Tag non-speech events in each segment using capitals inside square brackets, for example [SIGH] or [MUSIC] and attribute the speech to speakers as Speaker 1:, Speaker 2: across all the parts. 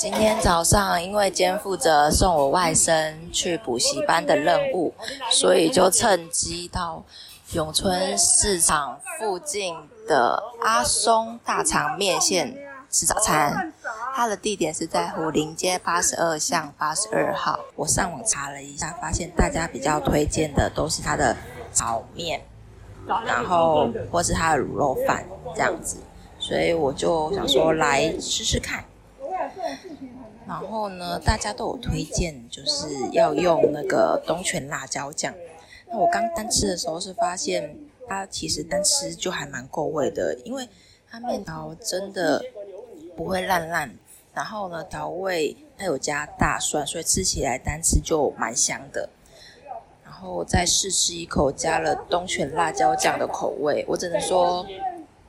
Speaker 1: 今天早上因为肩负着送我外甥去补习班的任务，所以就趁机到永春市场附近的阿松大肠面线吃早餐。它的地点是在虎林街八十二巷八十二号。我上网查了一下，发现大家比较推荐的都是它的炒面，然后或是它的卤肉饭这样子，所以我就想说来试试看。然后呢，大家都有推荐，就是要用那个东泉辣椒酱。那我刚单吃的时候是发现，它其实单吃就还蛮够味的，因为它面条真的不会烂烂。然后呢，调味它有加大蒜，所以吃起来单吃就蛮香的。然后再试吃一口加了东泉辣椒酱的口味，我只能说。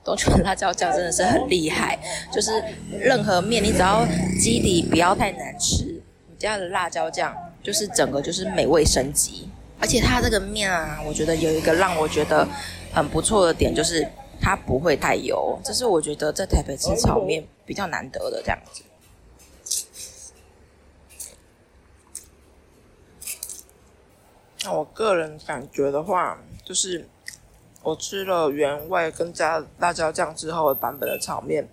Speaker 1: 东泉辣椒酱真的是很厉害，[LAUGHS] 就是任何面你只要基底不要太难吃，你家的辣椒酱，就是整个就是美味升级。而且它这个面啊，我觉得有一个让我觉得很不错的点，就是它不会太油，这是我觉得在台北吃炒面比较难得的这样子。那我个人感觉的话，就是。我吃了原味跟加辣椒酱之后的版本的炒面，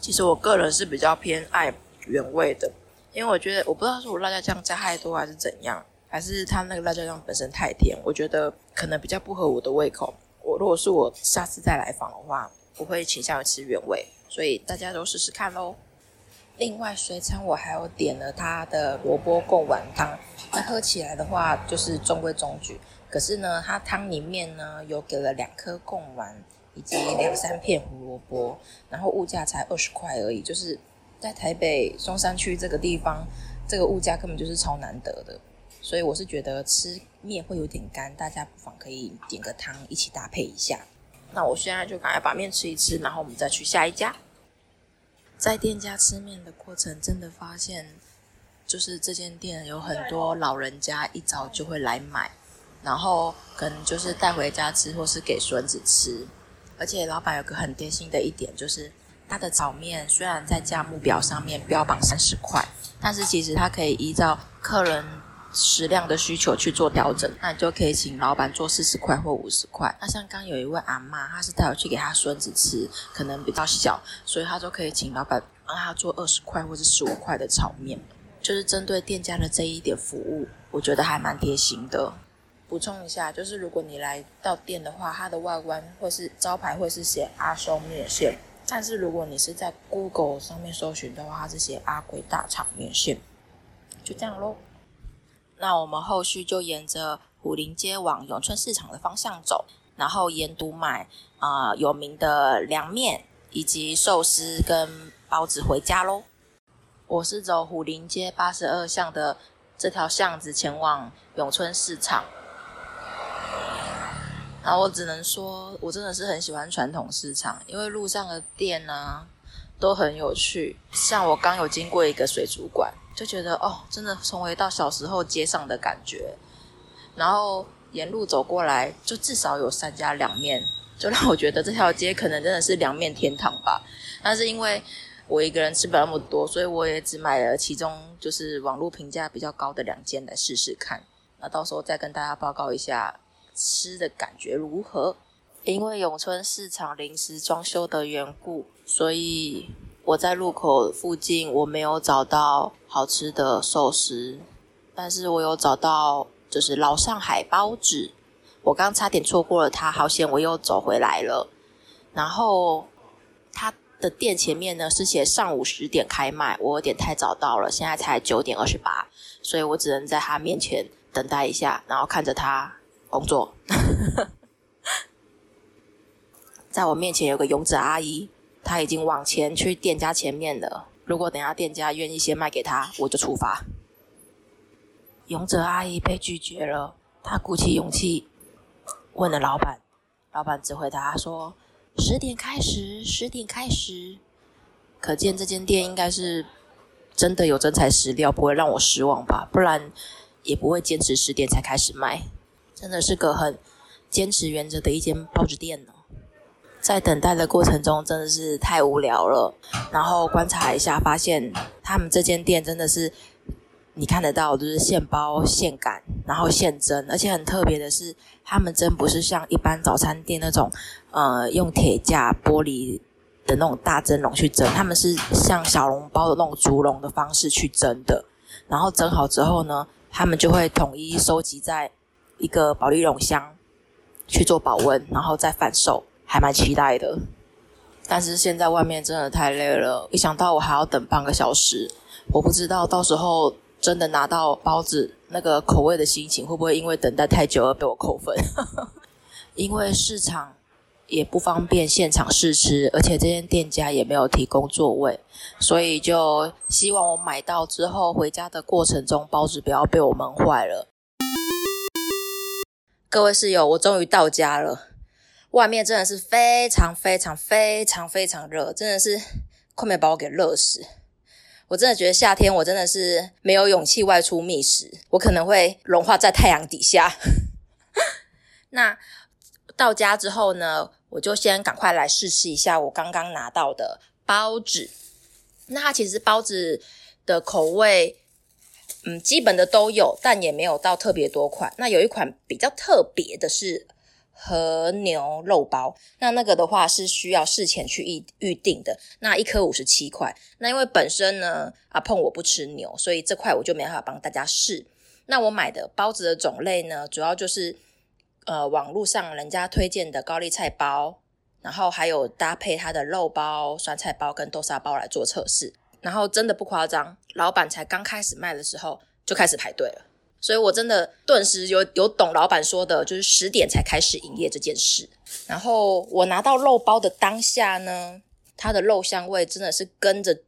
Speaker 1: 其实我个人是比较偏爱原味的，因为我觉得我不知道是我辣椒酱加太多还是怎样，还是它那个辣椒酱本身太甜，我觉得可能比较不合我的胃口。我如果是我下次再来访的话，我会倾向于吃原味，所以大家都试试看喽。另外，随餐我还有点了它的萝卜贡丸汤，那喝起来的话就是中规中矩。可是呢，它汤里面呢有给了两颗贡丸以及两三片胡萝卜，然后物价才二十块而已，就是在台北松山区这个地方，这个物价根本就是超难得的。所以我是觉得吃面会有点干，大家不妨可以点个汤一起搭配一下。那我现在就赶快把面吃一吃，然后我们再去下一家。在店家吃面的过程，真的发现，就是这间店有很多老人家一早就会来买。然后可能就是带回家吃，或是给孙子吃。而且老板有个很贴心的一点，就是他的炒面虽然在价目表上面标榜三十块，但是其实他可以依照客人食量的需求去做调整。那你就可以请老板做四十块或五十块。那像刚有一位阿妈，她是带我去给她孙子吃，可能比较小，所以她就可以请老板让他做二十块或者十五块的炒面。就是针对店家的这一点服务，我觉得还蛮贴心的。补充一下，就是如果你来到店的话，它的外观或是招牌会是写阿松面线，但是如果你是在 Google 上面搜寻的话，它是写阿贵大肠面线，就这样喽。那我们后续就沿着虎林街往永春市场的方向走，然后沿途买啊有名的凉面以及寿司跟包子回家喽。我是走虎林街八十二巷的这条巷子前往永春市场。然后我只能说，我真的是很喜欢传统市场，因为路上的店呢都很有趣。像我刚有经过一个水族馆，就觉得哦，真的重回到小时候街上的感觉。然后沿路走过来，就至少有三家凉面，就让我觉得这条街可能真的是凉面天堂吧。但是因为我一个人吃不了那么多，所以我也只买了其中就是网络评价比较高的两间来试试看。那到时候再跟大家报告一下。吃的感觉如何？因为永春市场临时装修的缘故，所以我在路口附近我没有找到好吃的寿司，但是我有找到就是老上海包子。我刚差点错过了它，好险我又走回来了。然后它的店前面呢是写上午十点开卖，我有点太早到了，现在才九点二十八，所以我只能在他面前等待一下，然后看着他。工作，[LAUGHS] 在我面前有个勇者阿姨，她已经往前去店家前面了。如果等下店家愿意先卖给她，我就出发。勇者阿姨被拒绝了，她鼓起勇气问了老板，老板只回答说：“十点开始，十点开始。”可见这间店应该是真的有真材实料，不会让我失望吧？不然也不会坚持十点才开始卖。真的是个很坚持原则的一间包子店呢。在等待的过程中真的是太无聊了。然后观察一下，发现他们这间店真的是你看得到，就是现包现擀，然后现蒸，而且很特别的是，他们蒸不是像一般早餐店那种，呃，用铁架玻璃的那种大蒸笼去蒸，他们是像小笼包的那种竹笼的方式去蒸的。然后蒸好之后呢，他们就会统一收集在一个保利龙箱去做保温，然后再贩售。还蛮期待的，但是现在外面真的太累了，一想到我还要等半个小时，我不知道到时候真的拿到包子那个口味的心情会不会因为等待太久而被我扣分？[LAUGHS] 因为市场也不方便现场试吃，而且这间店家也没有提供座位，所以就希望我买到之后回家的过程中包子不要被我闷坏了。各位室友，我终于到家了。外面真的是非常非常非常非常热，真的是快没把我给热死。我真的觉得夏天我真的是没有勇气外出觅食，我可能会融化在太阳底下。[LAUGHS] 那到家之后呢，我就先赶快来试吃一下我刚刚拿到的包子。那它其实包子的口味，嗯，基本的都有，但也没有到特别多款。那有一款比较特别的是。和牛肉包，那那个的话是需要事前去预预定的，那一颗五十七块。那因为本身呢，阿碰我不吃牛，所以这块我就没办法帮大家试。那我买的包子的种类呢，主要就是呃网络上人家推荐的高丽菜包，然后还有搭配它的肉包、酸菜包跟豆沙包来做测试。然后真的不夸张，老板才刚开始卖的时候就开始排队了。所以我真的顿时有有懂老板说的，就是十点才开始营业这件事。然后我拿到肉包的当下呢，它的肉香味真的是跟着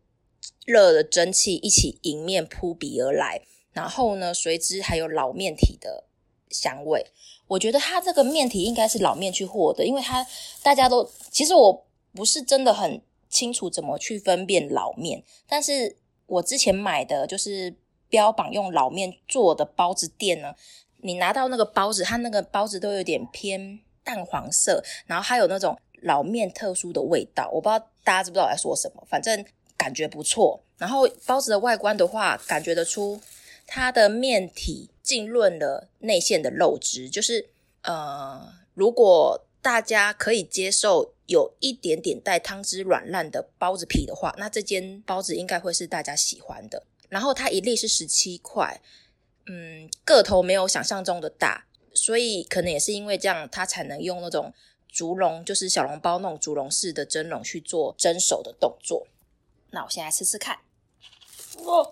Speaker 1: 热的蒸汽一起迎面扑鼻而来。然后呢，随之还有老面体的香味。我觉得它这个面体应该是老面去和的，因为它大家都其实我不是真的很清楚怎么去分辨老面，但是我之前买的就是。标榜用老面做的包子店呢，你拿到那个包子，它那个包子都有点偏淡黄色，然后还有那种老面特殊的味道，我不知道大家知不知道我在说什么，反正感觉不错。然后包子的外观的话，感觉得出它的面体浸润了内馅的肉汁，就是呃，如果大家可以接受有一点点带汤汁软烂的包子皮的话，那这间包子应该会是大家喜欢的。然后它一粒是十七块，嗯，个头没有想象中的大，所以可能也是因为这样，它才能用那种竹笼，就是小笼包那种竹笼式的蒸笼去做蒸熟的动作。那我现在吃吃看。哇！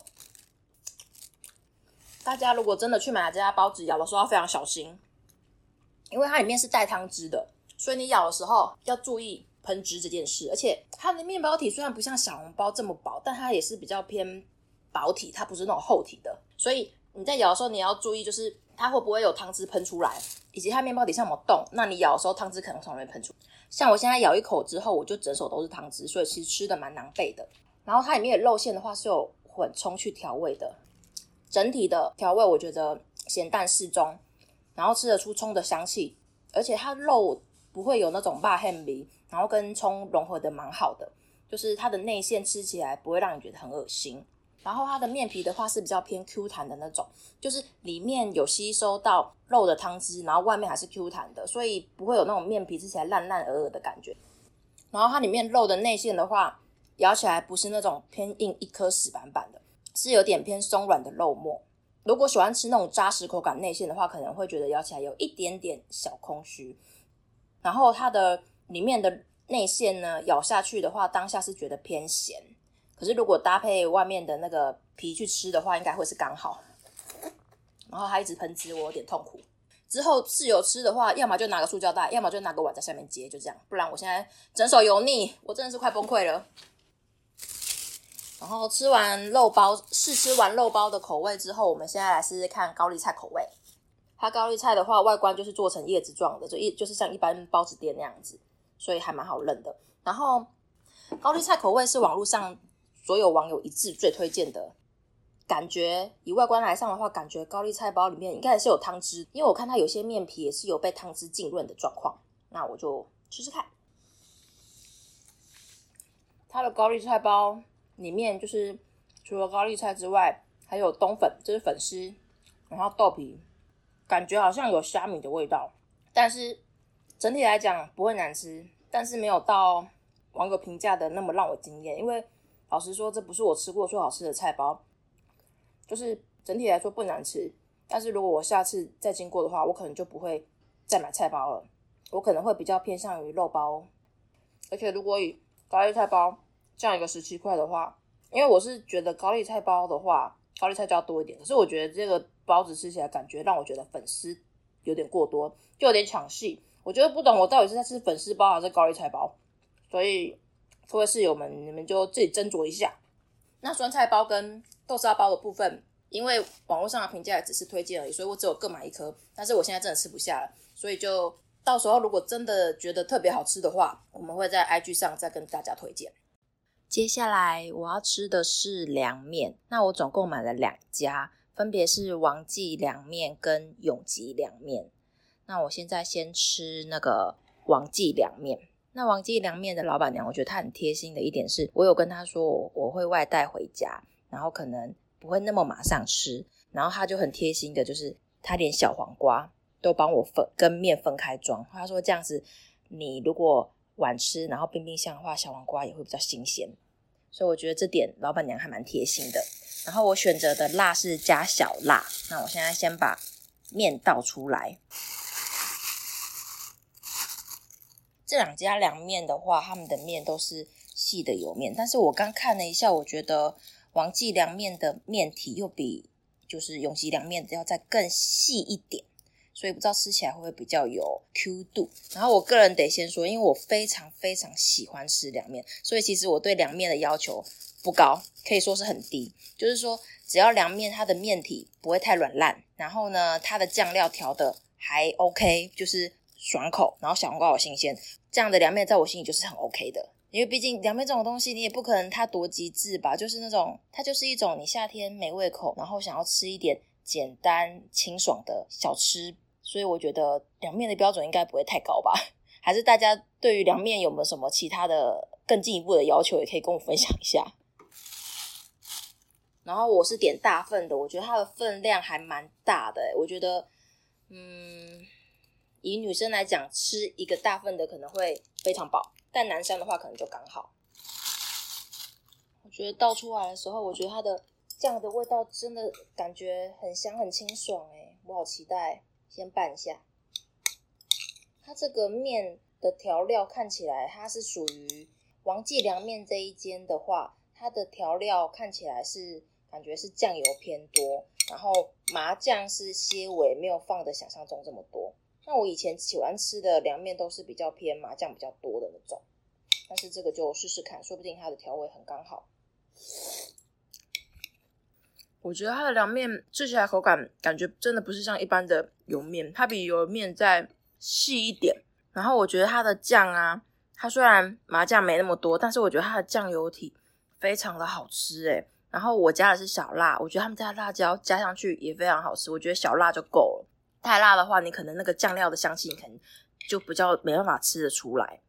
Speaker 1: 大家如果真的去买这家包子，咬的时候要非常小心，因为它里面是带汤汁的，所以你咬的时候要注意喷汁这件事。而且它的面包体虽然不像小笼包这么薄，但它也是比较偏。薄体，它不是那种厚体的，所以你在咬的时候你要注意，就是它会不会有汤汁喷出来，以及它面包底下有没有洞。那你咬的时候，汤汁可能从那边喷出。像我现在咬一口之后，我就整手都是汤汁，所以其实吃的蛮狼狈的。然后它里面的肉馅的话是有混葱去调味的，整体的调味我觉得咸淡适中，然后吃得出葱的香气，而且它肉 [CLEARS THROAT] [CLEARS THROAT] 不会有那种辣黑味，然后跟葱融合的蛮好的，就是它的内馅吃起来不会让你觉得很恶心。然后它的面皮的话是比较偏 Q 弹的那种，就是里面有吸收到肉的汤汁，然后外面还是 Q 弹的，所以不会有那种面皮吃起来烂烂鹅鹅的感觉。然后它里面肉的内馅的话，咬起来不是那种偏硬一颗死板板的，是有点偏松软的肉末。如果喜欢吃那种扎实口感内馅的话，可能会觉得咬起来有一点点小空虚。然后它的里面的内馅呢，咬下去的话，当下是觉得偏咸。可是如果搭配外面的那个皮去吃的话，应该会是刚好。然后它一直喷汁，我有点痛苦。之后室友吃的话，要么就拿个塑胶袋，要么就拿个碗在下面接，就这样。不然我现在整手油腻，我真的是快崩溃了。然后吃完肉包，试吃完肉包的口味之后，我们现在来试试看高丽菜口味。它高丽菜的话，外观就是做成叶子状的，就一就是像一般包子店那样子，所以还蛮好认的。然后高丽菜口味是网络上。所有网友一致最推荐的感觉，以外观来上的话，感觉高丽菜包里面应该也是有汤汁，因为我看它有些面皮也是有被汤汁浸润的状况。那我就试试看。它的高丽菜包里面就是除了高丽菜之外，还有冬粉，这是粉丝，然后豆皮，感觉好像有虾米的味道，但是整体来讲不会难吃，但是没有到网友评价的那么让我惊艳，因为老实说，这不是我吃过最好吃的菜包，就是整体来说不难吃，但是如果我下次再经过的话，我可能就不会再买菜包了，我可能会比较偏向于肉包，而且如果以高丽菜包这样一个十七块的话，因为我是觉得高丽菜包的话。高丽菜就要多一点，可是我觉得这个包子吃起来感觉让我觉得粉丝有点过多，就有点抢戏。我觉得不懂我到底是在吃粉丝包还是高丽菜包，所以各位室友们，你们就自己斟酌一下。那酸菜包跟豆沙包的部分，因为网络上的评价只是推荐而已，所以我只有各买一颗。但是我现在真的吃不下了，所以就到时候如果真的觉得特别好吃的话，我们会在 IG 上再跟大家推荐。接下来我要吃的是凉面，那我总共买了两家，分别是王记凉面跟永吉凉面。那我现在先吃那个王记凉面。那王记凉面的老板娘，我觉得她很贴心的一点是，我有跟她说我会外带回家，然后可能不会那么马上吃，然后她就很贴心的，就是她连小黄瓜都帮我分跟面分开装。她说这样子，你如果晚吃，然后冰冰箱的话，小黄瓜也会比较新鲜。所以我觉得这点老板娘还蛮贴心的。然后我选择的辣是加小辣。那我现在先把面倒出来。这两家凉面的话，他们的面都是细的油面，但是我刚看了一下，我觉得王记凉面的面体又比就是永吉凉面要再更细一点。所以不知道吃起来会不会比较有 Q 度。然后我个人得先说，因为我非常非常喜欢吃凉面，所以其实我对凉面的要求不高，可以说是很低。就是说，只要凉面它的面体不会太软烂，然后呢，它的酱料调的还 OK，就是爽口，然后小黄瓜好新鲜，这样的凉面在我心里就是很 OK 的。因为毕竟凉面这种东西，你也不可能它多极致吧，就是那种它就是一种你夏天没胃口，然后想要吃一点简单清爽的小吃。所以我觉得凉面的标准应该不会太高吧？[LAUGHS] 还是大家对于凉面有没有什么其他的更进一步的要求，也可以跟我分享一下。然后我是点大份的，我觉得它的分量还蛮大的。我觉得，嗯，以女生来讲，吃一个大份的可能会非常饱，但男生的话可能就刚好。我觉得倒出来的时候，我觉得它的酱的味道真的感觉很香很清爽，诶我好期待。先拌一下，它这个面的调料看起来，它是属于王记凉面这一间的话，它的调料看起来是感觉是酱油偏多，然后麻酱是些微，没有放的想象中这么多。那我以前喜欢吃的凉面都是比较偏麻酱比较多的那种，但是这个就试试看，说不定它的调味很刚好。我觉得它的凉面吃起来口感感觉真的不是像一般的油面，它比油面再细一点。然后我觉得它的酱啊，它虽然麻酱没那么多，但是我觉得它的酱油体非常的好吃诶。然后我加的是小辣，我觉得他们家的辣椒加上去也非常好吃。我觉得小辣就够了，太辣的话，你可能那个酱料的香气，你可能就比较没办法吃得出来。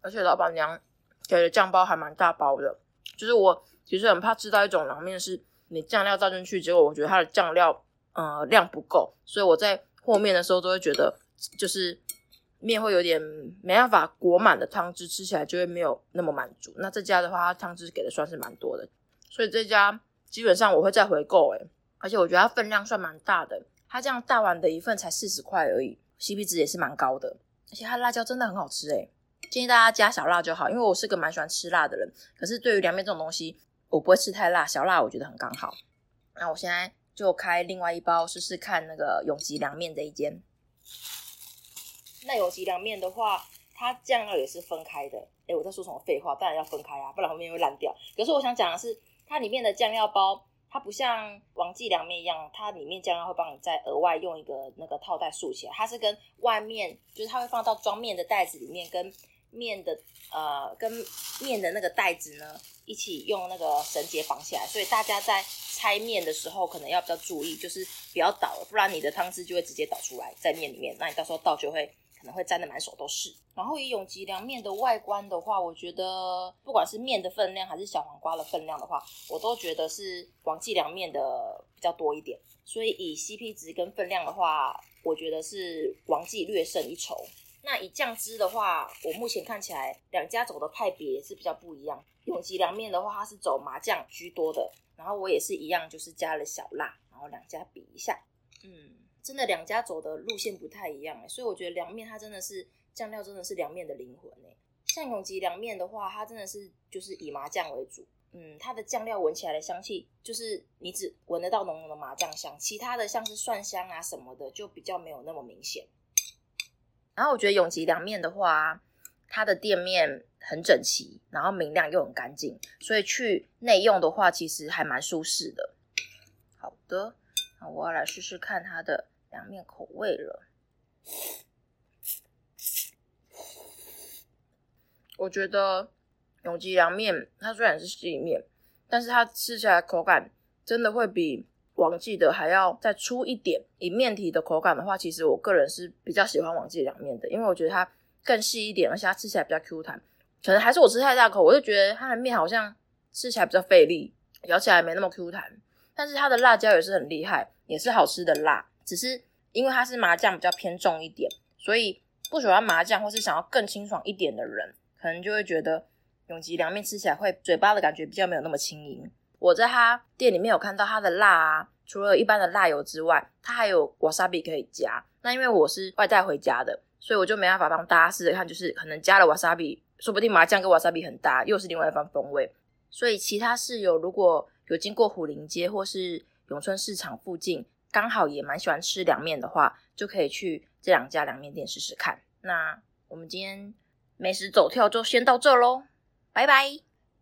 Speaker 1: 而且老板娘给的酱包还蛮大包的。就是我其实很怕吃到一种凉面，是你酱料倒进去，结果我觉得它的酱料呃量不够，所以我在和面的时候都会觉得，就是面会有点没办法裹满的汤汁，吃起来就会没有那么满足。那这家的话，汤汁给的算是蛮多的，所以这家基本上我会再回购诶，而且我觉得它分量算蛮大的，它这样大碗的一份才四十块而已，CP 值也是蛮高的，而且它辣椒真的很好吃诶。建议大家加小辣就好，因为我是个蛮喜欢吃辣的人。可是对于凉面这种东西，我不会吃太辣，小辣我觉得很刚好。那我现在就开另外一包试试看那个永吉凉面这一间。那永吉凉面的话，它酱料也是分开的。哎，我在说什么废话？当然要分开啊，不然后面会烂掉。可是我想讲的是，它里面的酱料包，它不像王记凉面一样，它里面酱料会帮你再额外用一个那个套袋竖起来。它是跟外面，就是它会放到装面的袋子里面跟。面的呃，跟面的那个袋子呢，一起用那个绳结绑起来，所以大家在拆面的时候，可能要比较注意，就是不要倒了，不然你的汤汁就会直接倒出来在面里面，那你到时候倒就会
Speaker 2: 可能会沾的满手都是。然后以永吉凉面的外观的话，我觉得不管是面的分量还是小黄瓜的分量的话，我都觉得是王记凉面的比较多一点。所以以 CP 值跟分量的话，我觉得是王记略胜一筹。那以酱汁的话，我目前看起来两家走的派别是比较不一样。永吉凉面的话，它是走麻酱居多的，然后我也是一样，就是加了小辣，然后两家比一下，嗯，真的两家走的路线不太一样哎，所以我觉得凉面它真的是酱料真的是凉面的灵魂哎。像永吉凉面的话，它真的是就是以麻酱为主，嗯，它的酱料闻起来的香气就是你只闻得到浓浓的麻酱香，其他的像是蒜香啊什么的就比较没有那么明显。然后我觉得永吉凉面的话，它的店面很整齐，然后明亮又很干净，所以去内用的话，其实还蛮舒适的。好的，那我要来试试看它的凉面口味了。我觉得永吉凉面它虽然是细面，但是它吃起来口感真的会比。王记的还要再粗一点，以面体的口感的话，其实我个人是比较喜欢王记凉面的，因为我觉得它更细一点，而且它吃起来比较 Q 弹。可能还是我吃太大口，我就觉得它的面好像吃起来比较费力，咬起来没那么 Q 弹。但是它的辣椒也是很厉害，也是好吃的辣，只是因为它是麻酱比较偏重一点，所以不喜欢麻酱或是想要更清爽一点的人，可能就会觉得永吉凉面吃起来会嘴巴的感觉比较没有那么轻盈。我在他店里面有看到他的辣啊，除了一般的辣油之外，他还有 wasabi 可以加。那因为我是外带回家的，所以我就没办法帮大家试试看，就是可能加了 wasabi，说不定麻酱跟 wasabi 很搭，又是另外一番风味。所以其他室友如果有经过虎林街或是永春市场附近，刚好也蛮喜欢吃凉面的话，就可以去这两家凉面店试试看。那我们今天美食走跳就先到这喽，拜拜。